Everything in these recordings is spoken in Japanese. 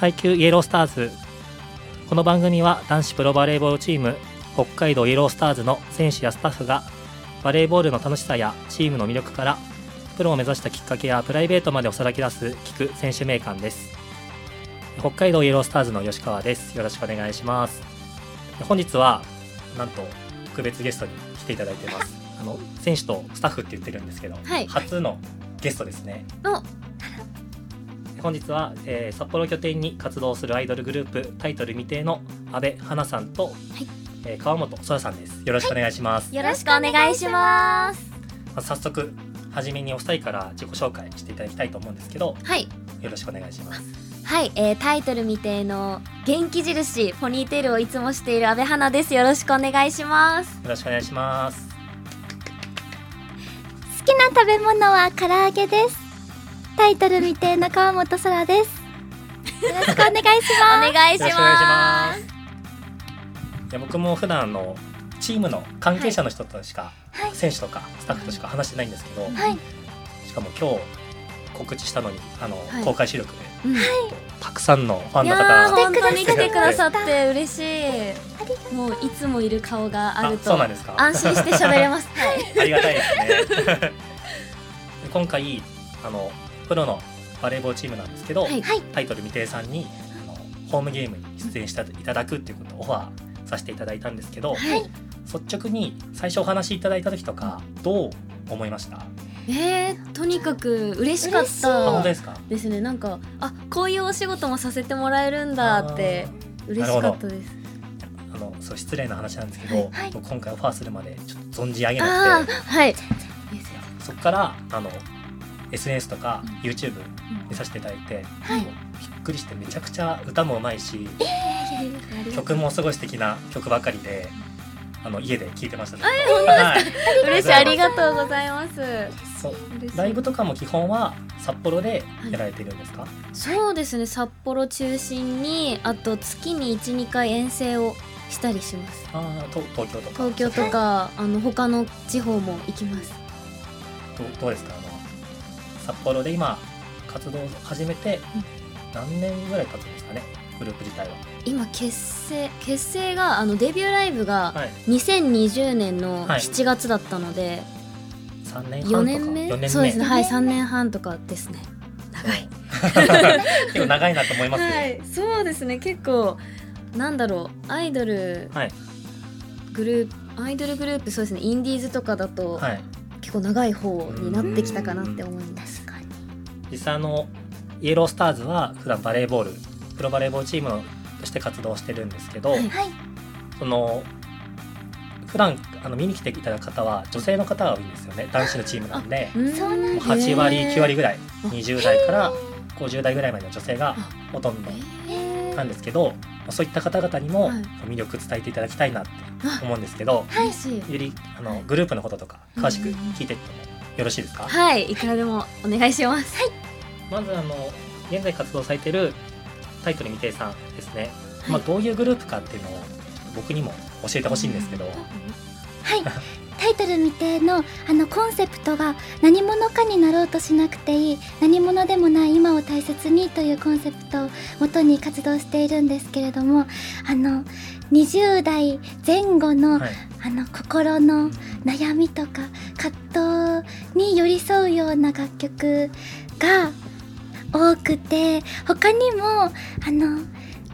配球イエロースターズ。この番組は男子プロバレーボールチーム北海道イエロースターズの選手やスタッフがバレーボールの楽しさやチームの魅力からプロを目指したきっかけやプライベートまでおさらけ出す聞く選手名鑑です。北海道イエロースターズの吉川です。よろしくお願いします。本日はなんと特別ゲストに来ていただいてます。あの選手とスタッフって言ってるんですけど、はい。初のゲストですね。お本日は、えー札幌拠点に活動するアイドルグループタイトル未定の阿部花さんと、えー川本そらさんです。よろしくお願いします、よろしくお願いします。まず早速初めにお二人から自己紹介していただきたいと思うんですけどはい。よろしくお願いします。はい、えー、タイトル未定の元気印ポニーテールをいつもしている阿部花です。よろしくお願いします。よろしくお願いします。好きな食べ物は唐揚げですタイトル未定の川本空です。よろしくお願いします。お願いしまます。すいや僕も普段のチームの関係者の人としか、選手とかスタッフとしか話してないんですけど、はい。しかも今日告知したのにあの、はい。公開収録でうん。たくさんのファンいの方がに来来ててくだささって嬉しい。もういつもいる顔があるとそうなんですか？安心して喋れます。はい。ありがたいですね。今回あのプロのバレーボールチームなんですけど、はい。はい。タイトル未定さんにあのホームゲームに出演していただくっていうことをオファーさせていただいたんですけど、はい。率直に最初お話しいただいた時とかどう思いました？えー、とにかく嬉しかったですか？ですね。なんかあこういうお仕事もさせてもらえるんだって嬉しかったです。あのそう失礼な話なんですけど、はい僕今回オファーするまでちょっと存じ上げあなくて。あはい。そこからあの SNS とかうん。YouTube 見させていただいて、はい。びっくりしてめちゃくちゃ歌もうまいし曲曲もすごい素敵な曲ばかりであの家で聴いてました、ね。本当はい嬉しい。ありがとうございます。ライブとかも基本は札幌でやられてるんですか、そうですね。札幌中心にあと月に12回遠征をしたりします。ああと東京とか。東京とかあの他の地方も行きます。どうどうですか？札幌で今活動を始めて何年ぐらい経つんですかねグループ自体は。今結成結成があのデビューライブがはい、2020年のはい。7月だったので、3年半とか4年目？4年目。そうですね。はい四3年半とかですね。長い。結構長いなと思いますよ、はい。そうですね。結構なんだろう。アイドルはい。グループアイドルグループそうですね。インディーズとかだとはい結構長い方になってきたかなって思います。実際あのイエロースターズは普段バレーボールプロバレーボールチームとして活動してるんですけど、はい。はい。その普段あの見に来ていただく方は女性の方が多いんですよね。男子のチームなんで。そうなんもう8割9割ぐらいあ20代から50代ぐらいまでの女性がほとんどなんですけど、まあそういった方々にもはい。魅力伝えていただきたいなってあ思うんですけど、嬉しいよりあのグループのこととか詳しく聞いていってもよろしいですか、はいいくらでもお願いします。まずあの現在活動されてるタイトル未定さんですね、はい。まあ、どういうグループかっていうのを僕にも教えてほしいんですけど、はい タイトル未定のあのコンセプトが何者かになろうとしなくていい何者でもない今を大切にというコンセプトを元に活動しているんですけれどもあの20代前後の、はいあの心の悩みとか葛藤に寄り添うような楽曲が多くて他にもあの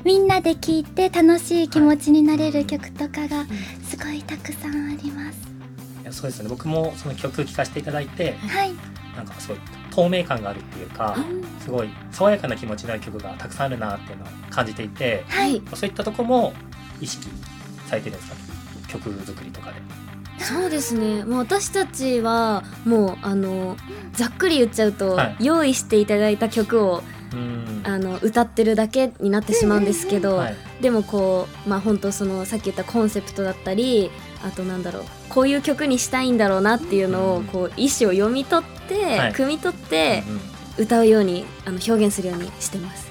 みんなで聴いて楽しい気持ちになれる曲とかがすごいたくさんあります。そうですね。僕もその曲聴かせていただいてはい、なんかすごい透明感があるっていうかすごい爽やかな気持ちになる曲がたくさんあるなっていうのを感じていてはい。そういったとこも意識されてるんですか？曲作りとかで。そうですね。もう私たちはもうあのざっくり言っちゃうと、はい。用意していただいた曲をうん。あの歌ってるだけになってしまうんですけど、はい。でもこうまあ本当そのさっき言ったコンセプトだったりあとなんだろうこういう曲にしたいんだろうなっていうのうんをこう意思を読み取って、はい。汲み取って歌うようにあの表現するようにしてます。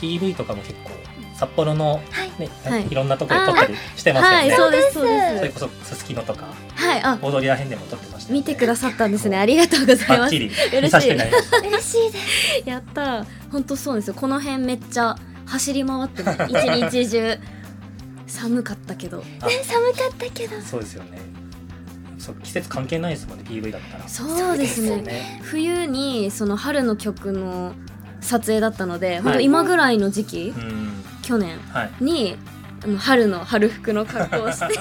PV とかも結構札幌の、はい。ねはい。い、ろんなところで撮ったりしてますよね、はいそうですそうそです。れこそすすきのとかはいあ。大通りらへんでも撮ってましたよね、見てくださったんですね。ありがとうございます。バッチリ見させていただきました。嬉しいです。やった本当そうですよ。この辺めっちゃ走り回ってます一日中寒かったけど。あ。ね寒かったけど。そうですよね。そう季節関係ないですもんね PV だったら。そうですね。ね。冬にその春の曲の撮影だったので、い。本当今ぐらいの時期、うん。去年はい。にあの春の春服の格好をして。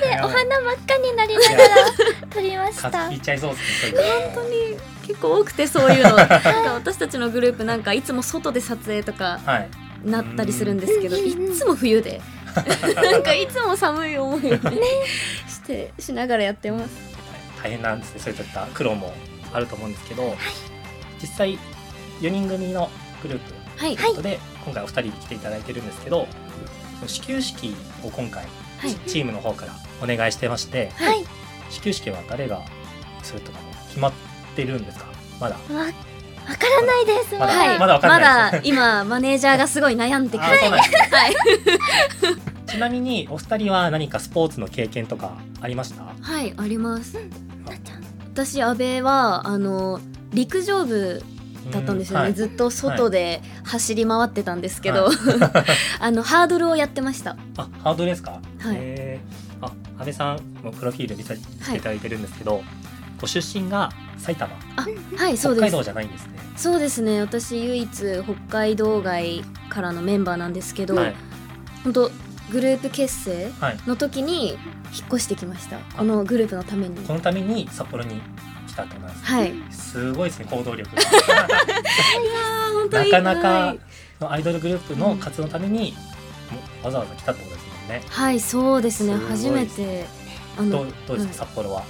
でお花真っ赤になりながら撮りました。言っちゃいそうですね本当に結構多くてそういうの。なんか私たちのグループなんかいつも外で撮影とかはいなったりするんですけどうんいっつも冬で。なんかいつも寒い思いをねしてしながらやってます。大変なんですね。そういった苦労もあると思うんですけど、実際4人組のグループはい。ということで、今回お二人に来ていただいてるんですけど始球式を今回はい。チームの方からお願いしてましてはい。始球式は誰がするとかも決まってるんですか？まだわわからないです。まだはい。まだわかんない。まだ今マネージャーがすごい悩んでくあれはい。ちなみにお二人は何かスポーツの経験とかありました？はいあります。私阿部はあの陸上部だったんですよね、はい。ずっと外で走り回ってたんですけど、はい。あのハードルをやってました。あハードルですか？はい。あ安倍さんのプロフィール見させていただいてるんですけど、ご出身が埼玉。あはいそうです。北海道じゃないんですね。そうですね。私唯一北海道外からのメンバーなんですけど、はい。本当グループ結成はい。の時に引っ越してきました。このグループのために。このために札幌に来たってことなんですね。はい。すごいですね行動力。なかなかアイドルグループの活動のために、わざわざ来たってことですもんね。はいそうですね。初めてあどのうどうですか、はい。札幌は？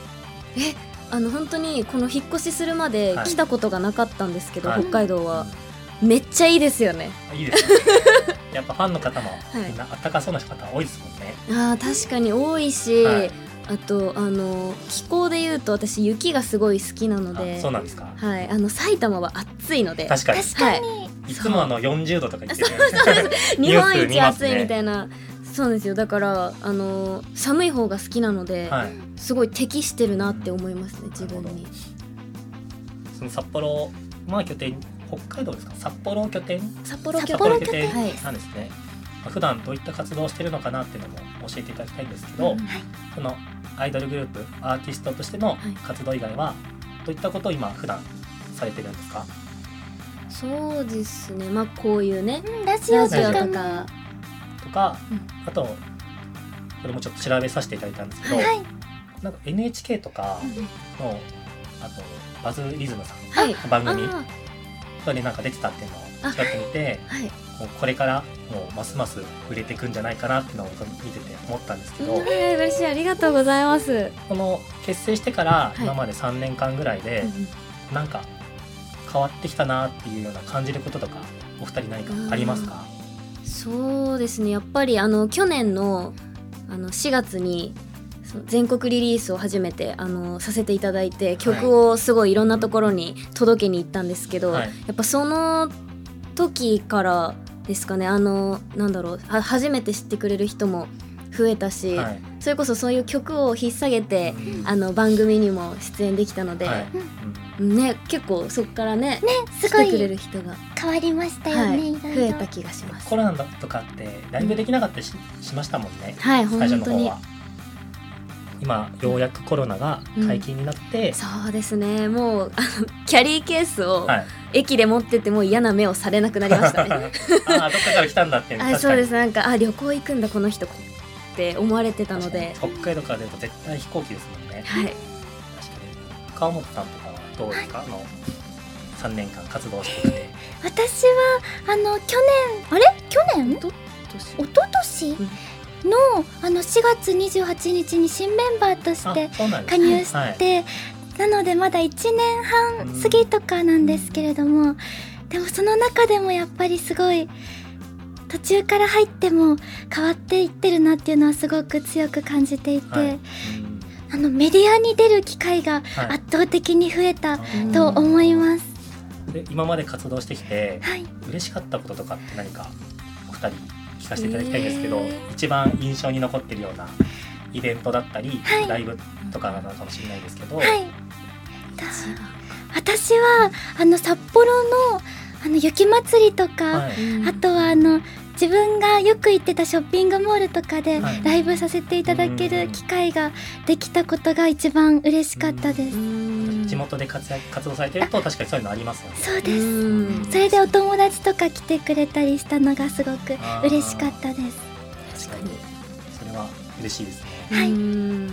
えあの本当にこの引っ越しするまではい。来たことがなかったんですけど、はい。北海道は。めっちゃいいですよね。いい。ですねやっぱファンの方もい。みんなあったかそうな方多いですもんね、あー確かに多いし、はい。あとあの気候で言うと私雪がすごい好きなのであそうなんですか。はい。あの埼玉は暑いので確かに。確かに、い。つもあの40度とか言ってる 日本一暑いみたいなそうですよ。だからあの寒い方が好きなので、はい。すごい適してるなって思いますね自分に。その札幌まあ拠点北海道ですか？札幌拠点？札幌札幌拠点？はい。なんですね、まあ普段どういった活動をしてるのかなっていうのも教えていただきたいんですけど、うん。そのアイドルグループアーティストとしてのはい。活動以外はどういったことを今普段されてるんですか？そうですね。まあこういうねうんラジオとかかうん。あとこれもちょっと調べさせていただいたんですけど、はい。なんか NHK とかのあとバズリズムさん。はい。の番組あとかになんか出てたっていうのをちらっと見てーはい。これからもうますます売れていくんじゃないかなっていうのを見てて思ったんですけど、えー嬉しい。ありがとうございます、この結成してからい。今まで3年間ぐらいで、なんか変わってきたなっていうような感じることとかお二人何かありますか？そうですね。やっぱりあの去年のあの4月に全国リリースを初めてあのさせていただいて曲をすごいいろんなところに届けに行ったんですけど、はい。やっぱその時からですかね。あのなんだろう。は初めて知ってくれる人も増えたし、はい。それこそそういう曲を引っ提げて、うん。あの番組にも出演できたので、はい。ね結構そこからねすご来てくれいる人が、変わりましたよね、はい、増えた気がします。コ。ロナとかってライブできなかったりし,、しましたもんねはい最初本当にの方は。今ようやくコロナが解禁になって、そうですね。もうあのキャリーケースをはい。駅で持ってても嫌な目をされなくなりましたね。ああどっかから来たんだって あそうです。なんかあ旅行行くんだこの人って思われてたので。北海道から出ると絶対飛行機ですもんね。はい。川本さんとかはどうですか、あの3年間活動してきて。私はあの去年あれ？去年？と一昨年？のあの4月28日に新メンバーとして加入しはい。て、なのでまだ1年半過ぎとかなんですけれども、でもその中でもやっぱりすごい途中から入っても変わっていってるなっていうのはすごく強く感じていて、はい。うんあのメディアに出る機会がはい。圧倒的に増えたと思います。で今まで活動してきてはい。嬉しかったこととかって何かお二人聞かせていただきたいんですけど、えー。一番印象に残ってるようなイベントだったり、はい。ライブとかなのかもしれないですけど、はい。私はあの札幌のあの雪まつりとか、はいあとはあの自分がよく行ってたショッピングモールとかではいライブさせていただける機会ができたことが一番嬉しかったです。地元で活躍活動されてると確かにそういうのありますよね。そうです。うんそれでお友達とか来てくれたりしたのがすごく嬉しかったです。確かにそれは嬉しいですね。はいうん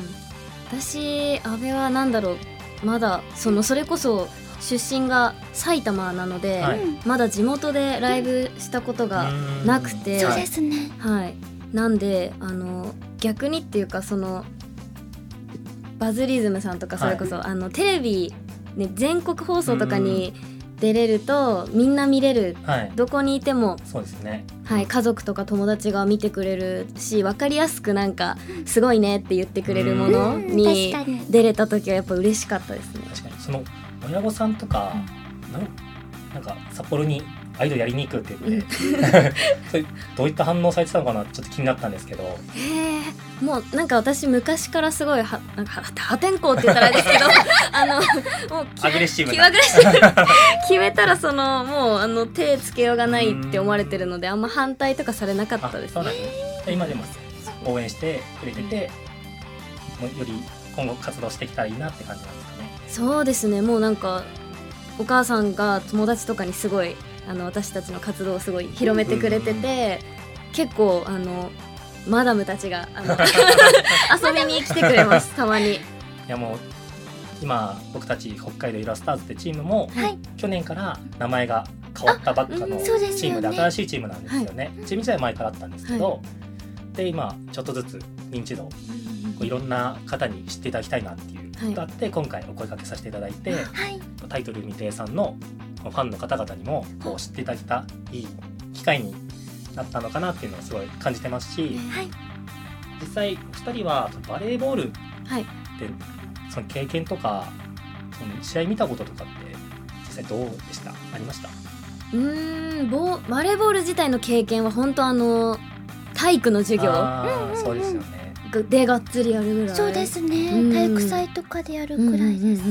私阿部はなんだろうまだそのそれこそ出身が埼玉なので、はい。うんまだ地元でライブしたことがなくて、そうですね。はい。なんであの逆にっていうかそのバズリズムさんとかそれこそ、あのテレビ、ね、全国放送とかに出れるとみんな見れるはい、どこにいても、そうですね。はい、家族とか友達が見てくれるし分かりやすくなんかすごいねって言ってくれるものうん。に出れた時はやっぱ嬉ししかったですね。確かに。その親御さんとか、なんなんか札幌にアイドルやりに行くって言って、それどういった反応されてたのかなちょっと気になったんですけど、へえもうなんか私昔からすごいはなんか破天荒って言ったらあれですけど あのもうアグレッシブ気な 決めたらそのもうあの手つけようがないって思われてるのであんま反対とかされなかったですあそうなんですね。今でも応援してくれてて、もうより今後活動していけたらいいなって感じなんです。そうですねもうなんかお母さんが友達とかにすごいあの私たちの活動をすごい広めてくれてて結構あのマダムたちがあの 遊びに来てくれますたまに。いやもう今僕たち北海道イラスターズってチームもはい。去年から名前が変わったばっかのチームで新しいチームなんですよね。チーム自体は前からあったんですけど、で今ちょっとずつ認知度こういろんな方に知っていただきたいなっていうことがあって、今回お声掛けさせていただいてはい。タイトル未定さんのファンの方々にもこう知っていただきたいい機会になったのかなっていうのをすごい感じてますしはい。実際2人はバレーボールってはい。その経験とかその試合見たこととかって実際どうでした？ありました？うーんボバレーボール自体の経験は本当あの体育の授業。そうですよねでがっつりやるぐらい。そうですね。うん。体育祭とかでやるくらいです。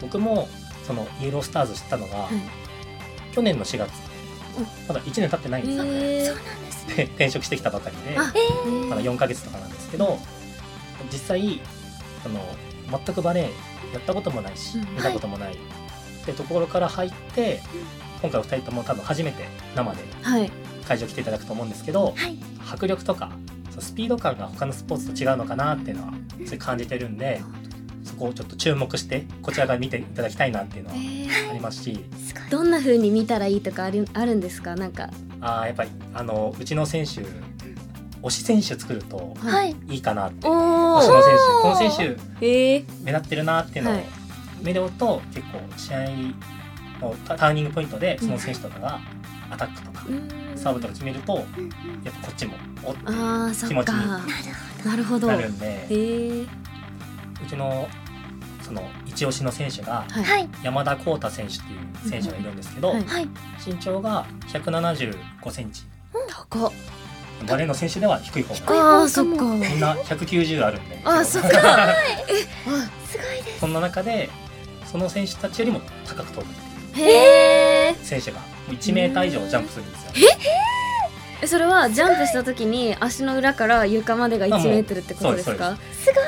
僕もそのイエロースターズ知ったのが、はい。去年の4月まだ1年経ってないんですよ。ね、へそうなんですね。で転職してきたばかりであー。まだ4ヶ月とかなんですけど実際その全くバレーやったこともないしうん。見たこともない。ってところから入って今回お二人とも多分初めて生ではい。会場来ていただくと思うんですけどはい。迫力とかそのスピード感が他のスポーツと違うのかなっていうのはすごい感じてるんでそこをちょっと注目してこちらから見ていただきたいなっていうのはありますし。すごい。どんな風に見たらいいとかあるあるんですか？なんか。あーやっぱりあのうちの選手推し選手作るとはい。いいかなってお推しの選手おこの選手えー、目立ってるなっていうのをはい。見ると結構試合のタターニングポイントでその選手とかがアタックとかサーブとか決めるとやっぱこっちもおっあーそ気持ちになるほど。なるんでえー、うちのその一押しの選手がはい。はい。山田浩太選手っていう選手がいるんですけど、はいはい。身長が175センチ。高っ。バレーの選手では低い方。低いがあーそっか。みんな190あるんで。あそっかすごいです。そんな中でその選手たちよりも高く飛ぶへえ選手が1メーター以上ジャンプするんですよ。え？それはジャンプした時に足の裏から床までが1あもうメートルってことですか？すごい。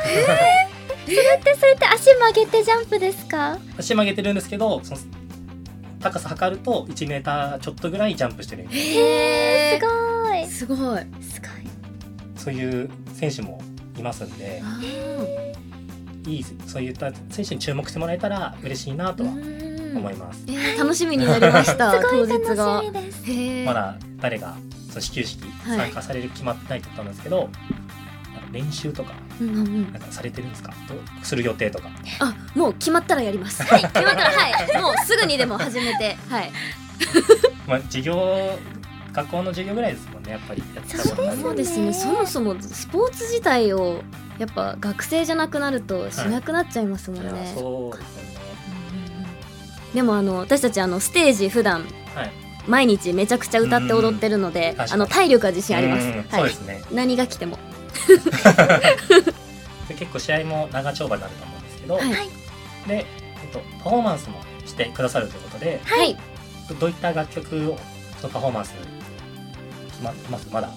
それってそれって足曲げてジャンプですか？足曲げてるんですけどその高さ測ると1メーターちょっとぐらいジャンプしてるへえすごい。すごいすごい。そういう選手もいますんであいいそういった選手に注目してもらえたら嬉しいなとはー思います。えー。楽しみになりました。すごい当日が楽しみです。へえまだ誰がその始球式はい。参加される決まってないって言ったんですけど、なんか練習とかうんうんうん。なんかされてるんですか？どう？する予定とか。あもう決まったらやります。はい。決まったらはい。もうすぐにでも始めてはい。まあ授業学校の授業ぐらいですもんねやっぱりやってたことそうですね。そもそもスポーツ自体をやっぱ学生じゃなくなるとしなくなっちゃいますもんね、いやそうですよねでもあの私たちあのステージ普段はい。毎日めちゃくちゃ歌って踊ってるので、あの体力は自信あります、うんはい。そうですね。何が来ても。で結構試合も長丁場になると思うんですけど、はい。はいで、えっと、パフォーマンスもしてくださるということではい。どどういった楽曲をそのパフォーマンス決まってます？まだ。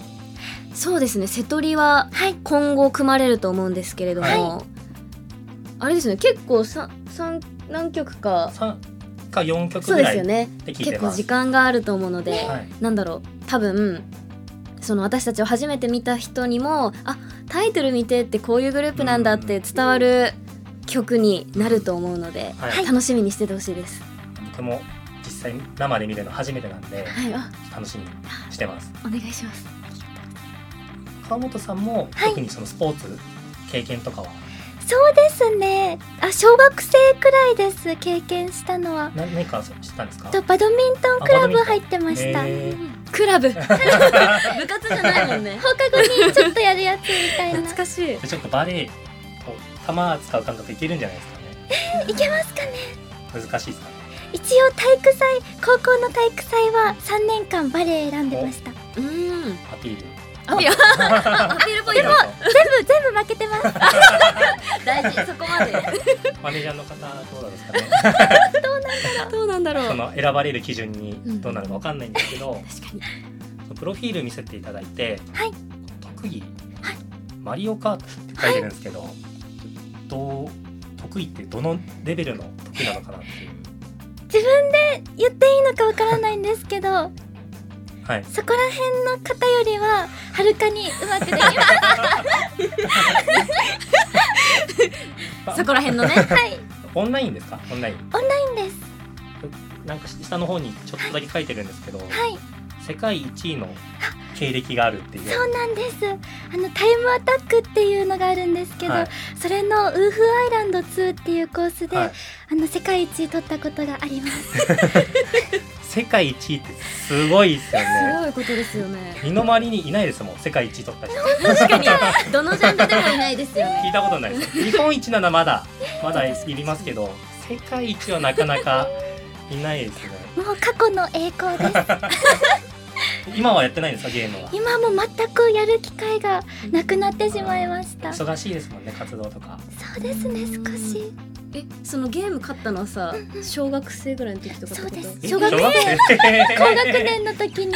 そうですね。瀬戸りははい。今後組まれると思うんですけれども、はあれですね。結構さ三何曲か3か4曲そうぐらいですよて聞いてます。結構時間があると思うので、はい。なんだろう。多分その私たちを初めて見た人にもあタイトル見てってこういうグループなんだって伝わる曲になると思うので、はい。楽しみにしててほしいです。僕も実際生で見るの初めてなんではい、あ。楽しみにしてます。お願いします。川本さんもはい。特にそのスポーツ経験とかは？そうですね。あ小学生くらいです経験したのは。何何か知ったんですか？とバドミントンクラブ入ってました。へー。クラブ。部活じゃないもんね。放課後にちょっとやるやつみたいな。懐かしい。でちょっとバレエこう球使う感覚いけるんじゃないですかね。いけますかね。難しいですかね。一応体育祭高校の体育祭は3年間バレエ選んでました。うーん。アピールアピールアピールポイント。全部全部負けてます 大事そこまで。マネージャーの方どうなんですかね どうなんだろう。その選ばれる基準にどうなるかわかんないんですけど、確かに。そのプロフィール見せていただいて、はい特技、はいマリオカートって書いてるんですけど、どう得意ってどのレベルの得意なのかなっていう自分で言っていいのかわからないんですけどはい。そこら辺の方よりははるかにうまくできます。そこら辺のね。はい。オンラインですか？オンライン。オンラインです。なんか下の方にちょっとだけ書いてるんですけど、はい。世界一位の経歴があるっていう。そうなんです。あのタイムアタックっていうのがあるんですけど、はい。それのウーフアイランド2っていうコースで、はい。あの世界一取ったことがあります 世界一位ってすごいですよすねごいことですよね。身の回りにいないですもん世界一位取った人。確かに。どのジャンルでもいないですよね。聞いたことないです。日本一ならまだまだいりますけど世界一はなかなかいないですね。もう過去の栄光です。今はやってないんですかゲームは？今も全くやる機会がなくなってしまいました。そ忙しいですもんね活動とか。うですね少しえ、そのゲーム勝ったのはさ、小学生ぐらいの時とかってこと？そうです。え？小学生。高学年の時にも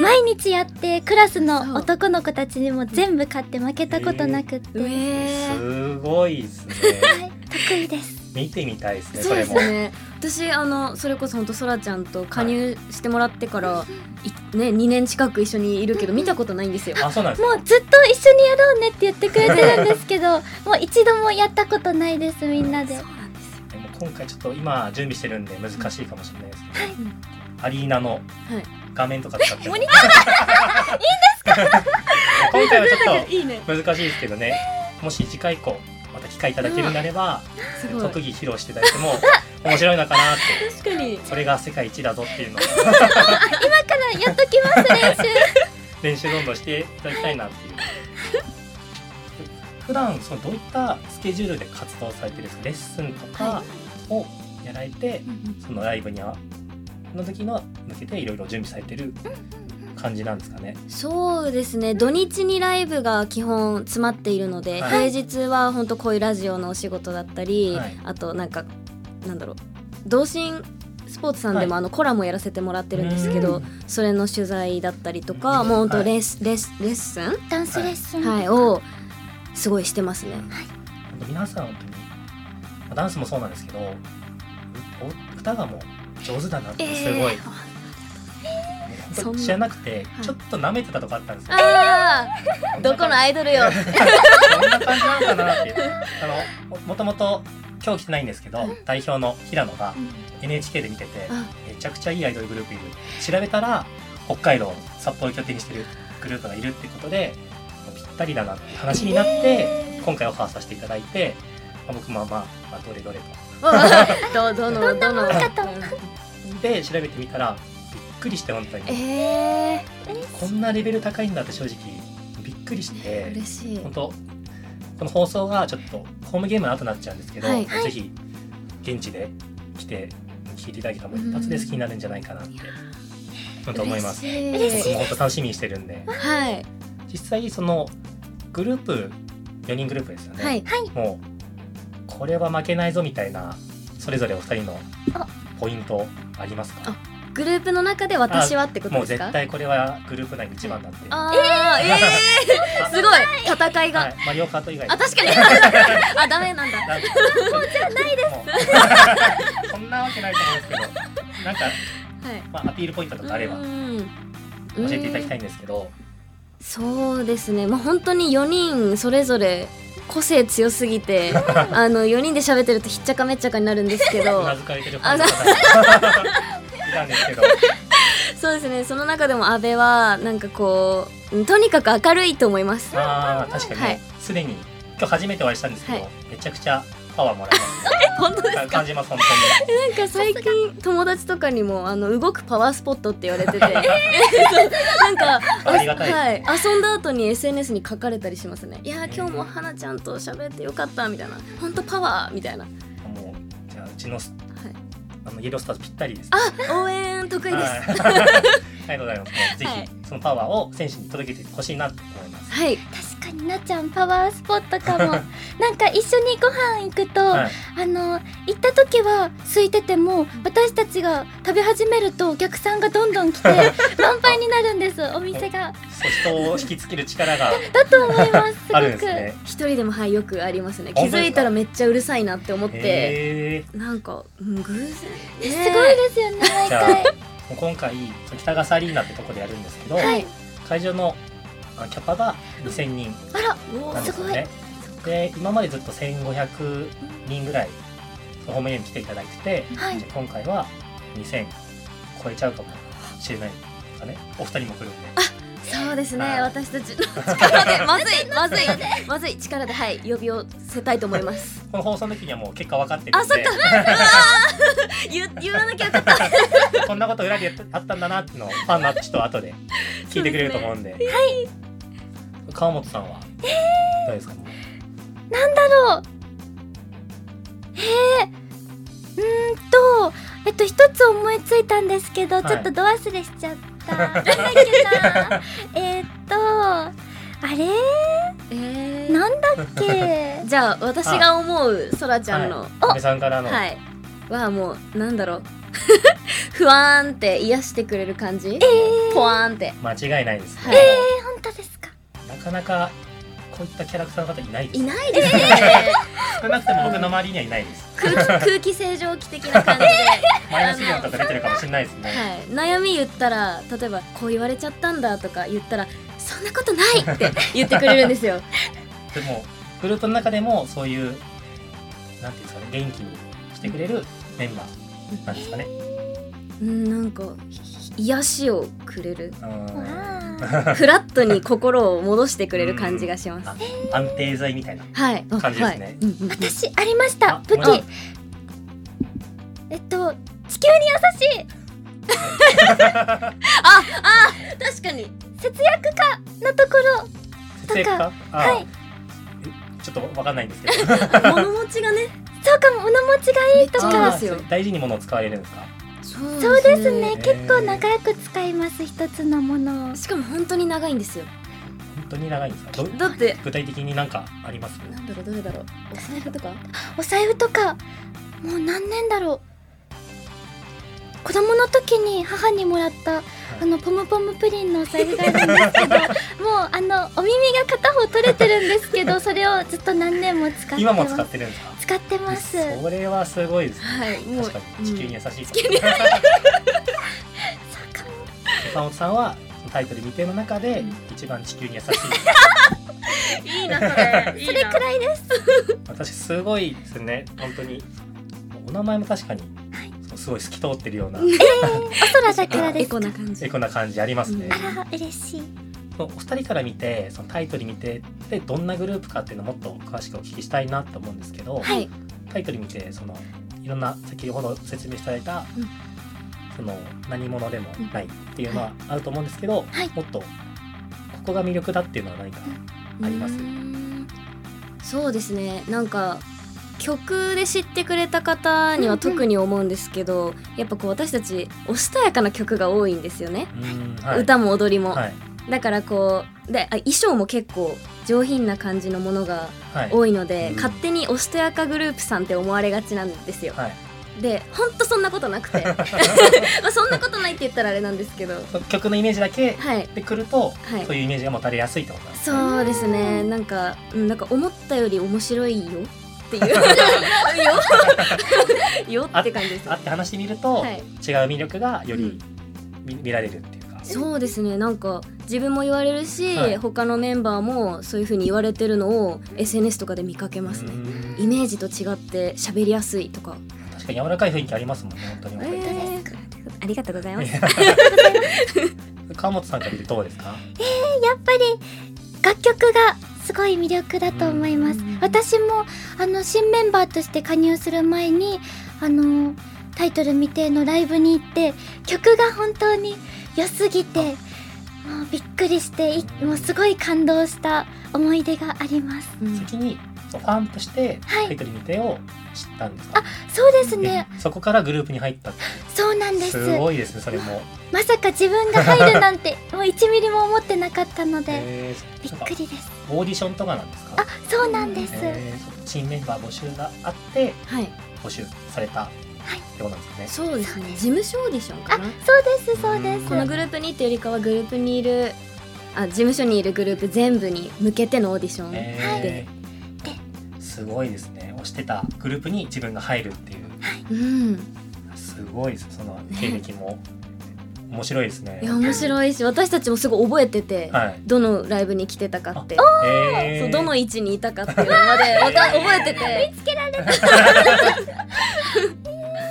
毎日やってクラスの男の子たちにも全部勝って負けたことなくって、うえー。すごいですね。はい、得意です。見てみたいですねそそうれもですね。私あのそれこそ本当そらちゃんと加入してもらってから、い。ね2年近く一緒にいるけど見たことないんですよ。あそうなんですか？もうずっと一緒にやろうねって言ってくれてるんですけど もう一度もやったことないですみんなで。そうなんですよ。でも今回ちょっと今準備してるんで難しいかもしれないですけど、はい。アリーナのはい。画面とか使ってもモニ 今回はちょっ。と難しいですけどね。もし次回以降機会いただけるんであればすごい。特技披露していただいても 面白いのかなって。確かに。それが世界一だぞっていうのを。今からやっときます練習。練習どんどんしていただきたいなっていう。普段そのどういったスケジュールで活動されてるんですか？レッスンとかはをやられて、そのライブにはの時の向けていろいろ準備されてる感じなんですかね。そうですね。土日にライブが基本詰まっているので、はい。平日は本当こういうラジオのお仕事だったり、はい。あとなんかなんだろう。同心スポーツさんでも、はあのコラもやらせてもらってるんですけどうん。それの取材だったりとか、うんもう本当はい。レッスレッスレッスン、ダンスレッスン、はい、をすごいしてますね。本当皆さん本当にまあダンスもそうなんですけど歌がもう上手だなってすごい、えー本当に知らなくてちょっと舐めてたとこあったんですよ。ああ どこのアイドルよ。どんな感じなのかなって あのももともと今日来てないんですけど、代表の平野が NHK で見てて、あめちゃくちゃいいアイドルグループいる。調べたら北海道札幌を拠点にしてるグループがいるってことでぴったりだなって話になって、今回オファーさせていただいて、まあ、僕もまあ、まあ、どれどれ どどのどの。で調べてみたらくりして本当に、えこんなレベル高いんだって正直びっくりして。ー、嬉しい。本。当この放送がちょっとホームゲームの後になっちゃうんですけど、はいぜひ現地で来て聞いていただけたらもう一発で好きになるんじゃないかなって本当思います。僕も本当楽しみにしてるんで。はい。実際そのグループ4人グループですよね、はい。もうこれは負けないぞみたいなそれぞれお二人のあ。ポイントありますか？あグループの中で私はってこともうですか？絶対これはグループ内の一番だっていう。あー えー、すごい。戦いが、はい、マリオカート以外。あ確かに。あダメなんだ。なんかないです。そんなわけないと思うんですけどなんか、はい。まあ、アピールポイントとかあればうん。教えていただきたいんですけど。そうですね。まあ本当に4人それぞれ個性強すぎて あの4人で喋ってるとひっちゃかめっちゃかになるんですけうどなずかれてるファンのたんですけど。そうですね。その中でも阿部はなんかこうとにかく明るいと思います。あー確かにはい。すで、に今日初めてお会いしたんですけど、はい。めちゃくちゃパワーもらいます。本当ですか？感じます本なんか最近友達とかにもあの動くパワースポットって言われてて。なんかありがたい。はい、遊んだ後に SNS に書かれたりしますね。いやー今日も花ちゃんと喋ってよかったみたいな。本当パワーみたいな、は当にもうじゃあうちのい、あのイエロースターズぴったりです。あ応援得意です。はい。ありがとうございます。ぜひ、はいそのパワーを選手に届けてほしいなと思います。はい。確かになっちゃんパワースポットかも。なんか一緒にご飯行くと、はい、あの行った時は空いてても私たちが食べ始めるとお客さんがどんどん来て 満なるんです。お店が。そう人を引きつける力がだと思います。すごあるんですく、ね。一人でもはいよくありますね。気づいたらめっちゃうるさいなって思って。なんか、うん、偶然。すごいですよね毎じゃあ回もう今回北笠アリーナってとこでやるんですけど、はい。会場のあキャパが2000人あらなんですよね。で今までずっと1500人ぐらいそのホームゲーム来ていただいてて、はい。じゃあ今回は2000超えちゃうかもしれないですかね。お二人も来るんで。そうですね、はい。私たちの力でまずい まずいまずい力ではい呼び寄せたいと思います。この放送の時にはもう結果分かってるんで。あそっ 言言わなきゃよかった。こんなこと裏でやってあったんだなってのをファンの人は後で聞いてくれると思うんで。はい。川本さんは？どうですか？なんだろう。へえうーんとえっと一つ思いついたんですけど、はい。ちょっとど忘れしちゃった。なんだっけなえーっとあれ？えなんだっけ？じゃあ私が思うそらちゃんの。はい、さんからの、はい。はもうなんだろう。不安って癒してくれる感じ、ポワーンって。間違いないですね。はい。えー、本当ですか？なかなかこういったキャラクターの方いないです。いないですね少なくとも僕の周りにはいないです。空気空気清浄機的な感じで マイナスイオンとか出てるかもしれないですね。はい、悩み言ったら例えばこう言われちゃったんだとか言ったらそんなことないって言ってくれるんですよでもグループの中でもそういうなんていうんですかね元気にしてくれるメンバーなんですかね。うんなんか癒しをくれる。フラットに心を戻してくれる感じがします。あ安定剤みたいな。はい。あ感じですね。はい。うんうんうん。私ありました。あ武器えっと地球に優しい。ああ確かに。節約家のところ。節約家？あはい。ちょっとわかんないんですけど。物持ちがね。そうかも。物持ちがいいとか。ですよ。大事に物を使われるんですか？そうそうですね。ね結構長く使います一つのものを。しかも本当に長いんですよ。本当に長いんですか？どだって。具体的になんかあります？なんだろうどれだろう？お財布とか？お財布とか。もう何年だろう。子供の時に母にもらったあのポムポムプリンのお財布があるんですけどもうあのお耳が片方取れてるんですけど それをずっと何年も使ってます。今も使ってるんですか？使ってます。それはすごいですね。はいもう確かに。地球に優しいかも。そうか。も岡本さんはタイトル未定の中でうん。一番地球に優しい。いいなそれ。それくらいです。私すごいですね。本当に。お名前も確かに、すごい透き通ってるような。お空だからでエすか？コな感じ。エコな感じありますね、うん。あら嬉しい。お二人から見てそのタイトル見てでどんなグループかっていうのをもっと詳しくお聞きしたいなと思うんですけど、はい。タイトル見てそのいろんな先ほど説明していただいた、うん。その何者でもないっていうのはあると思うんですけど、はい。もっとここが魅力だっていうのは何かあります？そうですね。なんか曲で知ってくれた方には特に思うんですけど、やっぱこう私たちおしとやかな曲が多いんですよね、うんはい。歌も踊りも、はい。だからこうであ衣装も結構上品な感じのものがはい。多いので、うん。勝手におしとやかグループさんって思われがちなんですよ、はい。でほんとそんなことなくて。まあそんなことないって言ったらあれなんですけど。曲のイメージだけはい。でくると、はい。そういうイメージが持たれやすいってことなんですそうですね。なんか、うん、なんか思ったより面白いよっていう。よ。よって感じです会って話してみると、はい。違う魅力がより見,、見られるっていうか。そうですね。なんか自分も言われるし、はい。他のメンバーもそういう風に言われてるのを SNS とかで見かけますね。うん。イメージと違って喋りやすいとか。確かに柔らかい雰囲気ありますもんね本当に、えーありがとうございます。川本さんから見てどうですか？やっぱり楽曲がすごい魅力だと思います。うん私もあの新メンバーとして加入する前にあのタイトル未定のライブに行って曲が本当に良すぎてもうびっくりしていもうすごい感動した思い出があります。うん。先にファンとしてはい。タイトル見てを知ったんですか、そうですね。えそこからグループに入ったそうなんです。すごいですねそれも、まさか自分が入るなんて もう1ミリも思ってなかったのでえびっくりです。オーディションとかなんですか？あそうなんです、新メンバー募集があってはい。募集されたってことなんですかね、そうですね。事務所オーディションかな。そうですそうです。うん。このグループにっていうよりかはグループにいるあ事務所にいるグループ全部に向けてのオーディション、えーすごいですね。推してたグループに自分が入るっていう。うん。すごいです。その経歴も、面白いですね。いや面白いし私たちもすごい覚えてて、はい。どのライブに来てたかって。えー。そうどの位置にいたかっていうのまで わか覚えてて。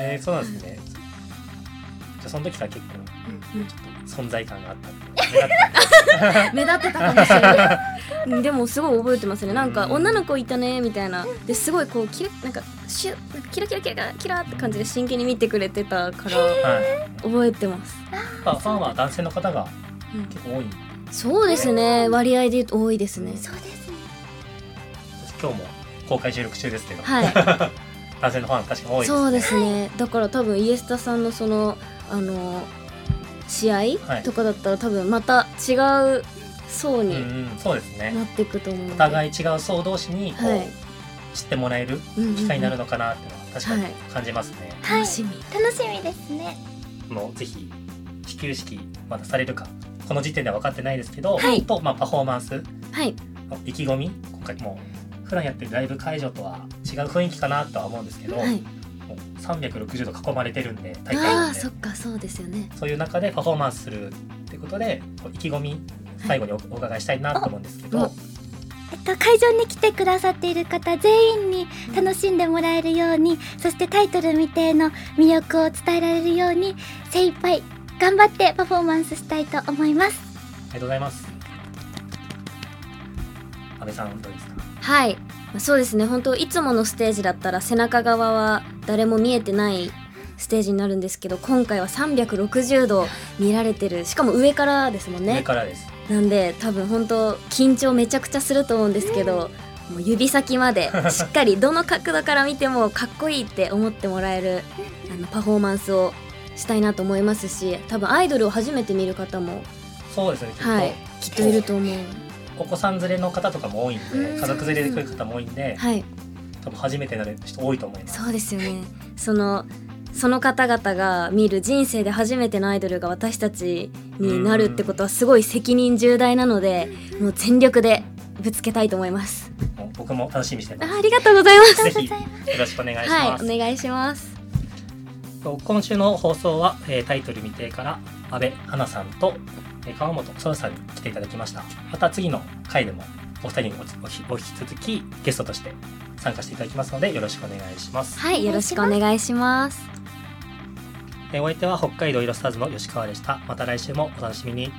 えー、そうなんですね。じゃあその時から結構ちょっと存在感があったっていうか。目立ってた。かもしれない。うんでもすごい覚えてますね。なんかうん女の子いたねみたいな。ですごいこうキラなんかシュキラキラキラキラって感じで真剣に見てくれてたからはい。覚えてます、まあ、ファンは男性の方がうん結構多い。そうですね。割合で言うと多いですね。そうですね。今日も公開収録中ですけど、はい。男性のファン確かに多いですね。そうですね。だから多分イエスタさんのそのあの試合はい。とかだったら多分また違う層うんうにんそうですね。なっていくと思うので、お互い違う層同士にこう、はい。知ってもらえる機会になるのかなっていうのは確かに感じますね、はい。楽しみ、楽しみですね。このぜひ始球式まだされるかこの時点では分かってないですけど、はい。と、まあ、パフォーマンスはい。の意気込み今回もう普段やってるライブ会場とは違う雰囲気かなとは思うんですけど、はい。もう360度囲まれてるんで大会あなんで。あそっかそうですよね。そういう中でパフォーマンスするってことで意気込み最後におお伺いしたいなと思うんですけど、おえっと、会場に来てくださっている方全員に楽しんでもらえるようにそしてタイトル未定の魅力を伝えられるように精一杯頑張ってパフォーマンスしたいと思います。ありがとうございます。安倍さんどうですか？はい。そうですね。本当いつものステージだったら背中側は誰も見えてないステージになるんですけど今回は360度見られてる。しかも上からですもん上ねからですなんで多分本当緊張めちゃくちゃすると思うんですけど、もう指先まで しっかりどの角度から見てもかっこいいって思ってもらえるあのパフォーマンスをしたいなと思いますし多分アイドルを初めて見る方もそうですねきっと、はいきっといると思う。お子さん連れの方とかも多いんでうん。家族連れで来る方も多いんではい。多分初めてなる人多いと思いますそうですよね。そのその方々が見る人生で初めてのアイドルが私たちになるってことはすごい責任重大なのでもう全力でぶつけたいと思います。僕も楽しみにしてます。あありがとうございます。ぜひよろしくお願いします、はいお願いします。今週の放送は、えータイトル未定から阿部花さんと、えー川本空さんに来ていただきました。また次の回でもお二人におおお引き続きゲストとして参加していただきますのでよろしくお願いします、はいよろしくお願いします。えーお相手は北海道イロスターズの吉川でした。また来週もお楽しみに。